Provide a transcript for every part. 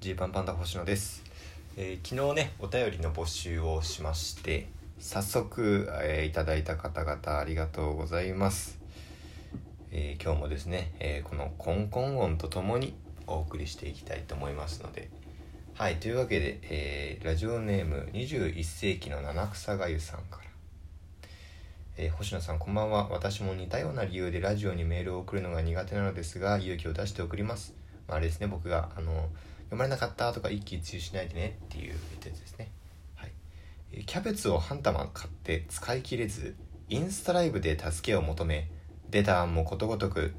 ジーパンパンダ星野です、えー昨日ねお便りの募集をしまして早速、えーいただいた方々ありがとうございます、えー今日もですね、えこのコンコン音とともにお送りしていきたいと思いますので。はいというわけで、えラジオネーム21世紀の七草がゆさんから。えー星野さんこんばんは。私も似たような理由でラジオにメールを送るのが苦手なのですが勇気を出して送ります、まあ、あれですね僕があの読まれなかったとか一喜一憂しないでねっていうやつですね。はい。えキャベツを半玉買って使い切れずインスタライブで助けを求め出た案もことごとく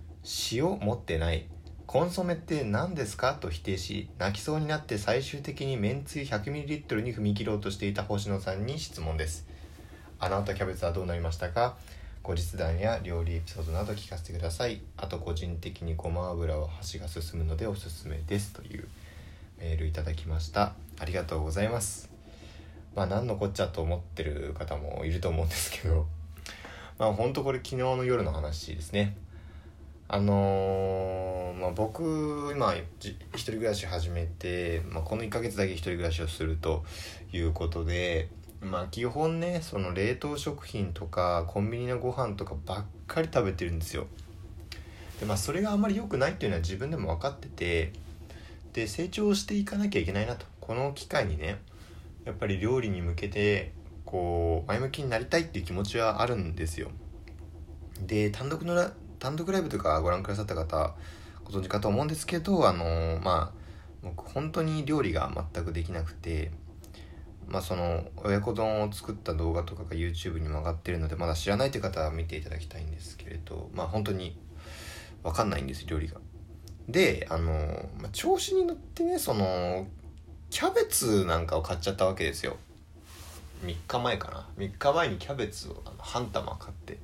塩持ってない。コンソメって何ですか？と否定し泣きそうになって最終的にめんつゆ 100ml に踏み切ろうとしていた星野さんに質問です。あなたキャベツはどうなりましたか？後日談や料理エピソードなど聞かせてください。あと個人的にごま油は箸が進むのでおすすめです。というメールいただきました。ありがとうございます。まあ何のこっちゃと思ってる方もいると思うんですけど。まあほんとこれ昨日の夜の話ですね。あのーまあ、僕今じ一人暮らし始めて、まあ、この1ヶ月だけ一人暮らしをするということでまあ基本ねその冷凍食品とかコンビニのご飯とかばっかり食べてるんですよ。でまあそれがあんまり良くないっていうのは自分でも分かっててで成長していかなきゃいけないなと。この機会にねやっぱり料理に向けてこう前向きになりたいっていう気持ちはあるんですよ。で単独のラ単独ライブとかご覧くださった方ご存知かと思うんですけどあのまあ僕本当に料理が全くできなくてまあその親子丼を作った動画とかが YouTube にも上がってるのでまだ知らないという方は見ていただきたいんですけれどまあ本当に分かんないんです料理が。であの、まあ、調子に乗ってねそのキャベツなんかを買っちゃったわけですよ。3日前かな。3日前にキャベツをあの半玉買って。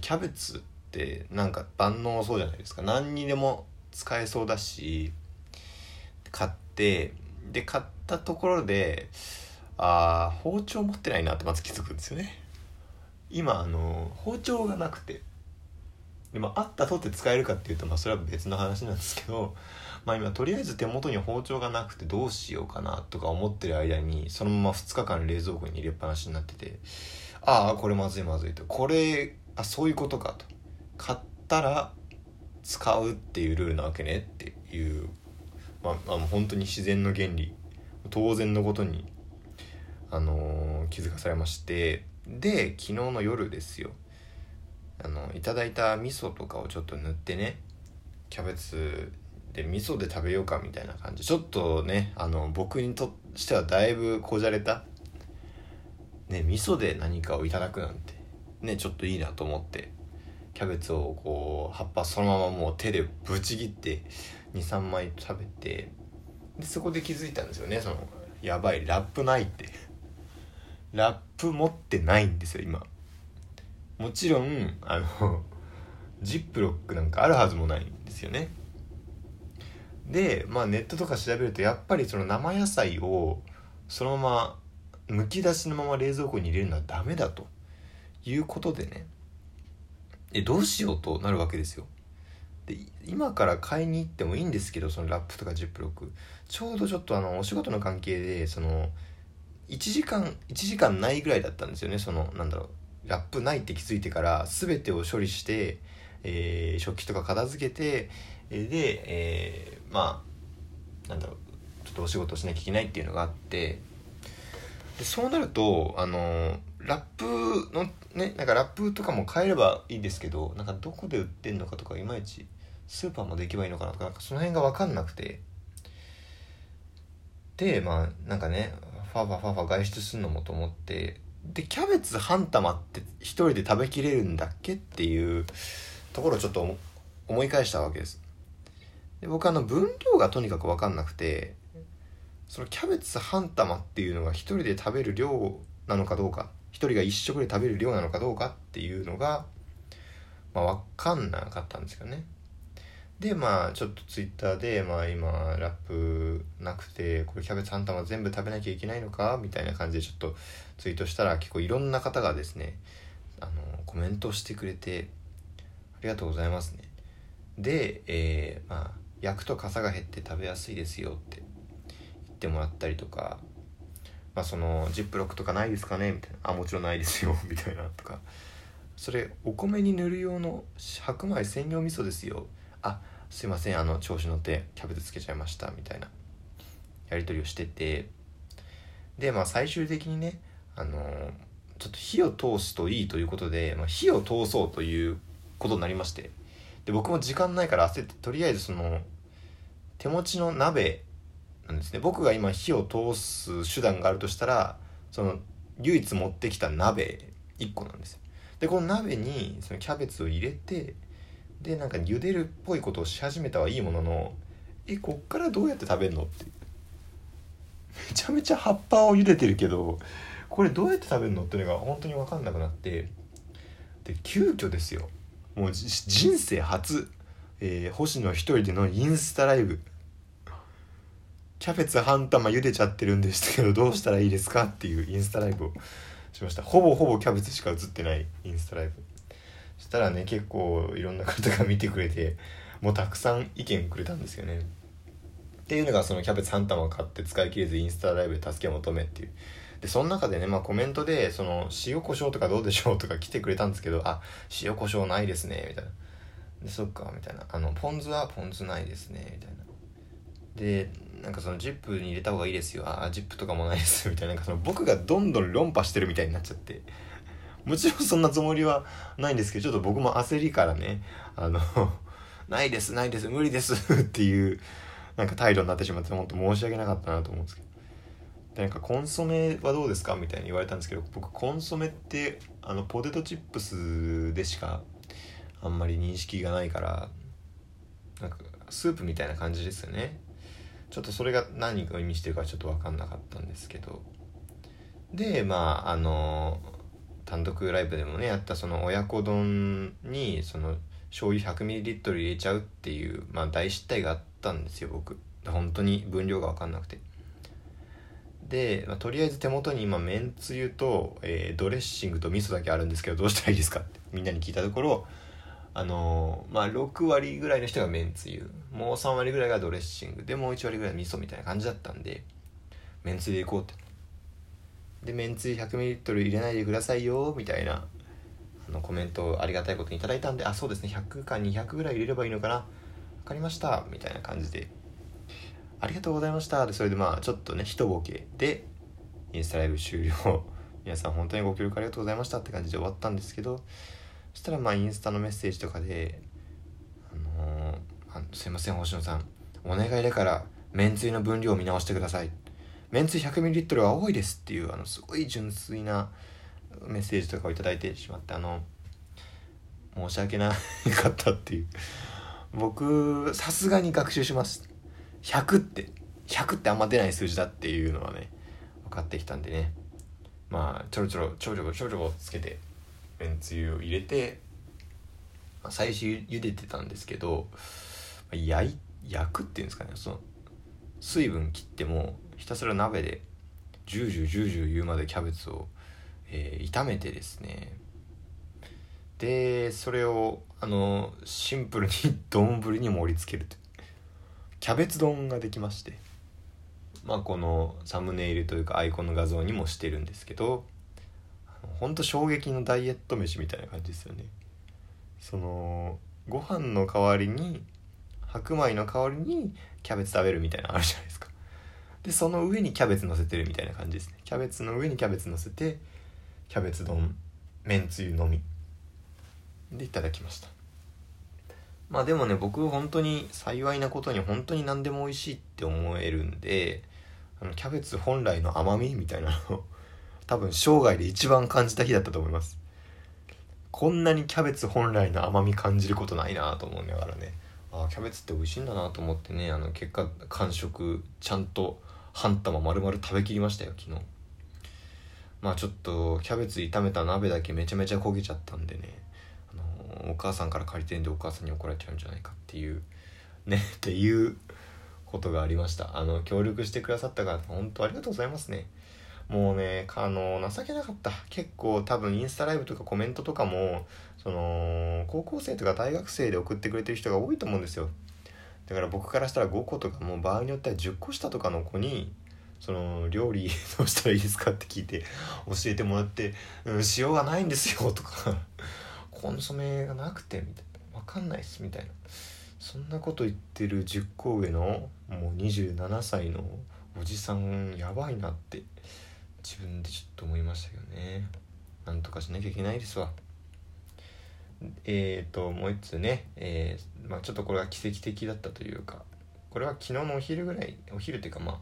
キャベツってなんか万能そうじゃないですか。何にでも使えそうだし買ってで買ったところであー包丁持ってないなってまず気づくんですよね。今あの包丁がなくて。でもあったとって使えるかっていうとまあそれは別の話なんですけどまあ今とりあえず手元に包丁がなくてどうしようかなとか思ってる間にそのまま2日間冷蔵庫に入れっぱなしになっててああこれまずいまずいと。これあそういうことかと。買ったら使うっていうルールなわけねっていうまあ、あ、本当に自然の原理当然のことにあのー気づかされましてで昨日の夜ですよ。あのいただいた味噌とかをちょっと塗ってねキャベツで味噌で食べようかみたいな感じ。ちょっとねあの僕にとしてはだいぶこじゃれたね味噌で何かをいただくなんてねちょっといいなと思ってキャベツをこう葉っぱそのままもう手でぶち切って23枚食べてでそこで気づいたんですよねそのやばいラップないって。ラップ持ってないんですよ今。もちろんあの ジップロックなんかあるはずもないんですよね。でまあネットとか調べるとやっぱりその生野菜をそのままむき出しのまま冷蔵庫に入れるのはダメだと。いうことでね。えどうしようとなるわけですよ。で今から買いに行ってもいいんですけどそのラップとかジップロック。ちょうどちょっとあのお仕事の関係でその1時間1時間ないぐらいだったんですよね。そのなんだろう。ラップないって気づいてから全てを処理して、えー食器とか片付けてで、えーまあなんだろうちょっとお仕事しなきゃいけないっていうのがあってでそうなるとあのラップのねなんかラップとかも買えればいいんですけどなんかどこで売ってんのかとかいまいちスーパーまで行けばいいのかなとかなんかその辺が分かんなくて。でまあなんかねファーファファファ外出するのもと思ってでキャベツ半玉って一人で食べきれるんだっけっていうところをちょっと思い返したわけです。で僕あの分量がとにかく分かんなくてそのキャベツ半玉っていうのが一人で食べる量なのかどうか一人が一食で食べる量なのかどうかっていうのが、まあ、分かんなかったんですよね。でまあちょっとツイッターで、まあ、今ラップなくてこれキャベツ半玉全部食べなきゃいけないのか？みたいな感じでちょっとツイートしたら結構いろんな方がですねあのコメントしてくれてありがとうございますね。で、えーまあ焼くと傘が減って食べやすいですよって言ってもらったりとかまあそのジップロックとかないですかね？みたいな「あもちろんないですよ」みたいなとか。それお米に塗る用の白米専用味噌ですよ。あすいませんあの調子乗ってキャベツつけちゃいましたみたいなやり取りをしてて。でまあ最終的にねあのちょっと火を通すといいということで、まあ、火を通そうということになりまして。で僕も時間ないから焦ってとりあえずその手持ちの鍋なんですね。僕が今火を通す手段があるとしたらその唯一持ってきた鍋1個なんですよ。でこの鍋にそのキャベツを入れてでなんか茹でるっぽいことをし始めたはいいもののえこっからどうやって食べるのってめちゃめちゃ葉っぱを茹でてるけどこれどうやって食べるのっていうのが本当に分かんなくなってで急遽ですよ。もう人生初、えー、星野一人でのインスタライブ。キャベツ半玉茹でちゃってるんですけどどうしたらいいですかっていうインスタライブをしました。ほぼほぼキャベツしか映ってないインスタライブ。たらね結構いろんな方が見てくれてもうたくさん意見くれたんですよね。っていうのがそのキャベツ半玉買って使い切れずインスタライブで助けを求めっていう。でその中でね、まあ、コメントでその塩コショウとかどうでしょうとか来てくれたんですけどあ塩コショウないですねみたいな。でそっかみたいな。あのポン酢はポン酢ないですねみたいな。でなんかそのジップに入れた方がいいですよ。あジップとかもないですみたいな。なんかその僕がどんどん論破してるみたいになっちゃって。もちろんそんなつもりはないんですけどちょっと僕も焦りからねあの ないですないです無理ですっていうなんか態度になってしまって本当申し訳なかったなと思うんですけど。でなんかコンソメはどうですかみたいに言われたんですけど僕コンソメってあのポテトチップスでしかあんまり認識がないからなんかスープみたいな感じですよね。ちょっとそれが何を意味してるかちょっと分かんなかったんですけど。でまああの単独ライブでもねやったその親子丼にその醤油 100ml 入れちゃうっていう、まあ、大失態があったんですよ僕。本当に分量が分かんなくて。で、まあ、とりあえず手元に今めんつゆと、えー、ドレッシングと味噌だけあるんですけどどうしたらいいですかってみんなに聞いたところあのー、まあ6割ぐらいの人がめんつゆ。もう3割ぐらいがドレッシング。でもう1割ぐらい味噌みたいな感じだったんでめんつゆでいこうって。でめんつゆ 100ml 入れないでくださいよみたいなあのコメントをありがたいことにいただいたんであそうですね100か200ぐらい入れればいいのかな分かりましたみたいな感じで。ありがとうございました。でそれでまあちょっとね一ボケでインスタライブ終了。皆さん本当にご協力ありがとうございました。って感じで終わったんですけどそしたらまあインスタのメッセージとかで「あのー、あすいません星野さん。お願いだからめんつゆの分量を見直してください」「めんつゆ 100ml は多いです」っていうあのすごい純粋なメッセージとかを頂いてしまってあの申し訳なかったっていう。僕さすがに学習します。100って100ってあんま出ない数字だっていうのはね分かってきたんでね。まあちょろちょろちょろちょろちょろちょろつけてめんつゆを入れて、まあ、最初茹でてたんですけど焼焼くっていうんですかね。その水分切ってもひたすら鍋でジュージュージュージュー言うまでキャベツを、えー、炒めてですね。でそれをあのシンプルに丼に盛り付けると。キャベツ丼ができまして。まあこのサムネイルというかアイコンの画像にもしてるんですけどほんと衝撃のダイエット飯みたいな感じですよね。そのご飯の代わりに白米の代わりにキャベツ食べるみたいなのあるじゃないですか。でその上にキャベツ乗せてるみたいな感じですね。キャベツの上にキャベツ乗せてキャベツ丼めんつゆのみ。でいただきました。まあでもね僕本当に幸いなことに本当に何でも美味しいって思えるんであのキャベツ本来の甘みみたいなのを 多分生涯で一番感じた日だったと思います。こんなにキャベツ本来の甘み感じることないなと思いながらねああキャベツって美味しいんだなと思ってねあの結果完食ちゃんと半玉丸々食べきりましたよ昨日。まあちょっとキャベツ炒めた鍋だけめちゃめちゃ焦げちゃったんでね。あのお母さんから借りてんでお母さんに怒られちゃうんじゃないかっていう。ねっていうことがありました。あの協力してくださった方本当ありがとうございますね。もうねあの情けなかった。結構多分インスタライブとかコメントとかもその高校生とか大学生で送ってくれてる人が多いと思うんですよ。だから僕からしたら5個とかもう場合によっては10個下とかの子にその料理どうしたらいいですかって聞いて教えてもらって「うん、塩がないんですよ」とか「コンソメがなくて」みたいな「分かんないっす」みたいな。そんなこと言ってる10個上のもう27歳のおじさんやばいなって自分でちょっと思いましたけどね。なんとかしなきゃいけないですわ。えーともう一つね、えーまあ、ちょっとこれは奇跡的だったというかこれは昨日のお昼ぐらいお昼っていうかまあ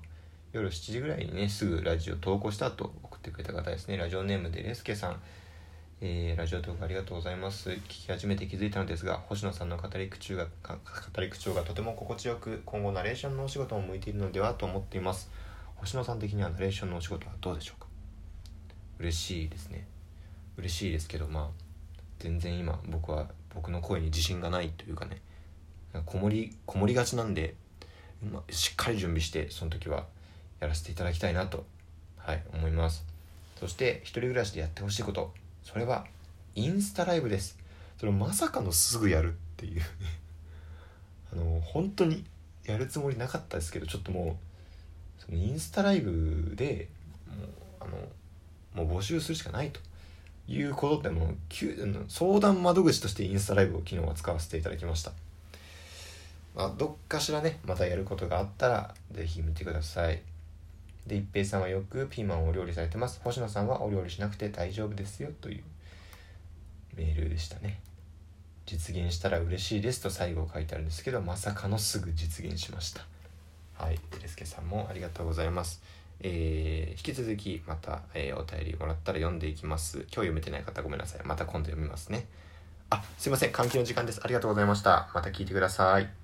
夜7時ぐらいにねすぐラジオ投稿した後送ってくれた方ですね。ラジオネームでレスケさん。えー、ラジオトークありがとうございます。聞き始めて気づいたのですが星野さんの語り口調が語り口調がとても心地よく今後ナレーションのお仕事も向いているのではと思っています。星野さん的にはナレーションのお仕事はどうでしょうか？嬉しいですね。嬉しいですけどまあ全然今僕は僕の声に自信がないというかね。こもりこもりがちなんで、ま、しっかり準備してその時はやらせていただきたいなと。はい思います。そして一人暮らしでやってほしいこと。それはインスタライブです。それまさかのすぐやるっていう。あの本当にやるつもりなかったですけどちょっともうそのインスタライブでもうあのもう募集するしかないと。いうことでもう相談窓口としてインスタライブを昨日は使わせていただきました。まあ、どっかしらねまたやることがあったら是非見てください。で一平さんはよくピーマンをお料理されてます。星野さんはお料理しなくて大丈夫ですよというメールでしたね。実現したら嬉しいですと最後書いてあるんですけどまさかのすぐ実現しました。はい。デレスケさんもありがとうございます。えー、引き続きまた、えー、お便りもらったら読んでいきます。今日読めてない方ごめんなさい。また今度読みますね。あすいません。換気の時間です。ありがとうございました。また聞いてください。